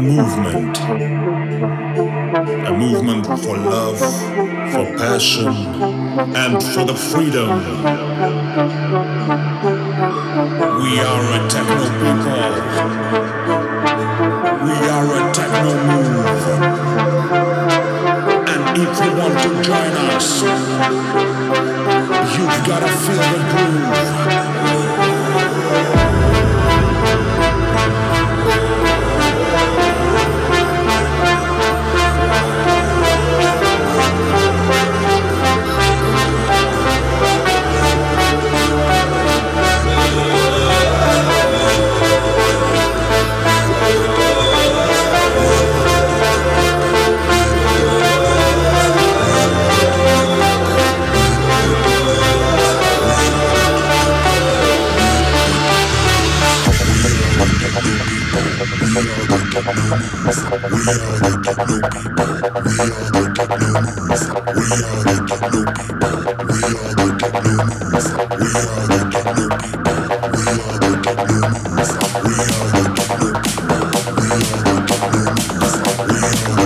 Movement. A movement for love, for passion, and for the freedom. We are a techno people. We are the people. We are the people. We are the people. We are the people. We are the people.